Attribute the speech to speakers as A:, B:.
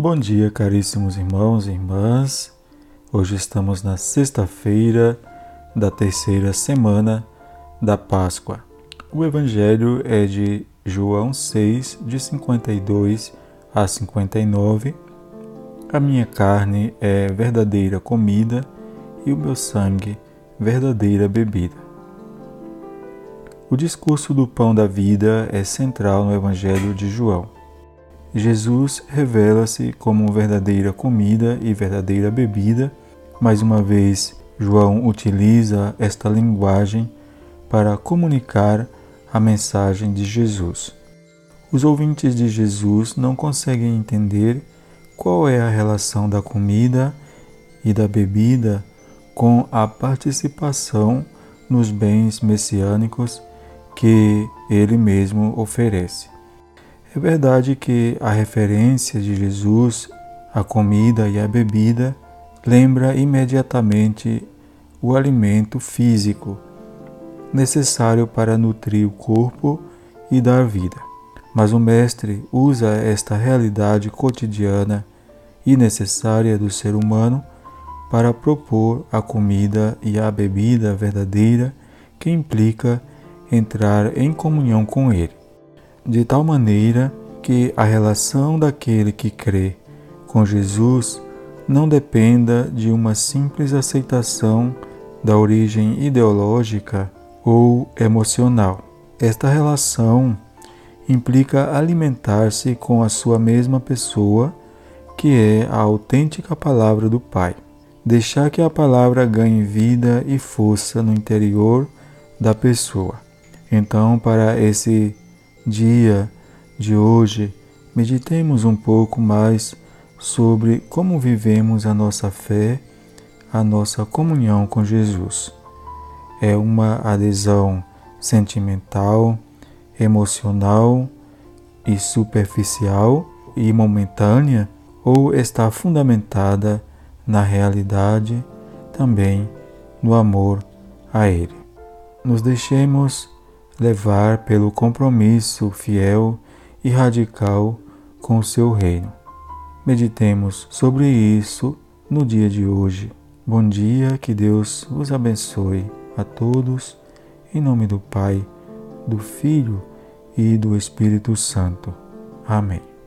A: Bom dia, caríssimos irmãos e irmãs. Hoje estamos na sexta-feira da terceira semana da Páscoa. O Evangelho é de João 6, de 52 a 59. A minha carne é verdadeira comida e o meu sangue verdadeira bebida. O discurso do pão da vida é central no Evangelho de João. Jesus revela-se como verdadeira comida e verdadeira bebida. Mais uma vez, João utiliza esta linguagem para comunicar a mensagem de Jesus. Os ouvintes de Jesus não conseguem entender qual é a relação da comida e da bebida com a participação nos bens messiânicos que ele mesmo oferece. É verdade que a referência de Jesus à comida e à bebida lembra imediatamente o alimento físico necessário para nutrir o corpo e dar vida. Mas o Mestre usa esta realidade cotidiana e necessária do ser humano para propor a comida e a bebida verdadeira que implica entrar em comunhão com Ele de tal maneira que a relação daquele que crê com Jesus não dependa de uma simples aceitação da origem ideológica ou emocional. Esta relação implica alimentar-se com a sua mesma pessoa, que é a autêntica palavra do Pai. Deixar que a palavra ganhe vida e força no interior da pessoa. Então, para esse dia de hoje, meditemos um pouco mais sobre como vivemos a nossa fé, a nossa comunhão com Jesus. É uma adesão sentimental, emocional e superficial e momentânea ou está fundamentada na realidade, também no amor a Ele. Nos deixemos levar pelo compromisso fiel e radical com o seu reino. Meditemos sobre isso no dia de hoje. Bom dia, que Deus os abençoe a todos, em nome do Pai, do Filho e do Espírito Santo. Amém.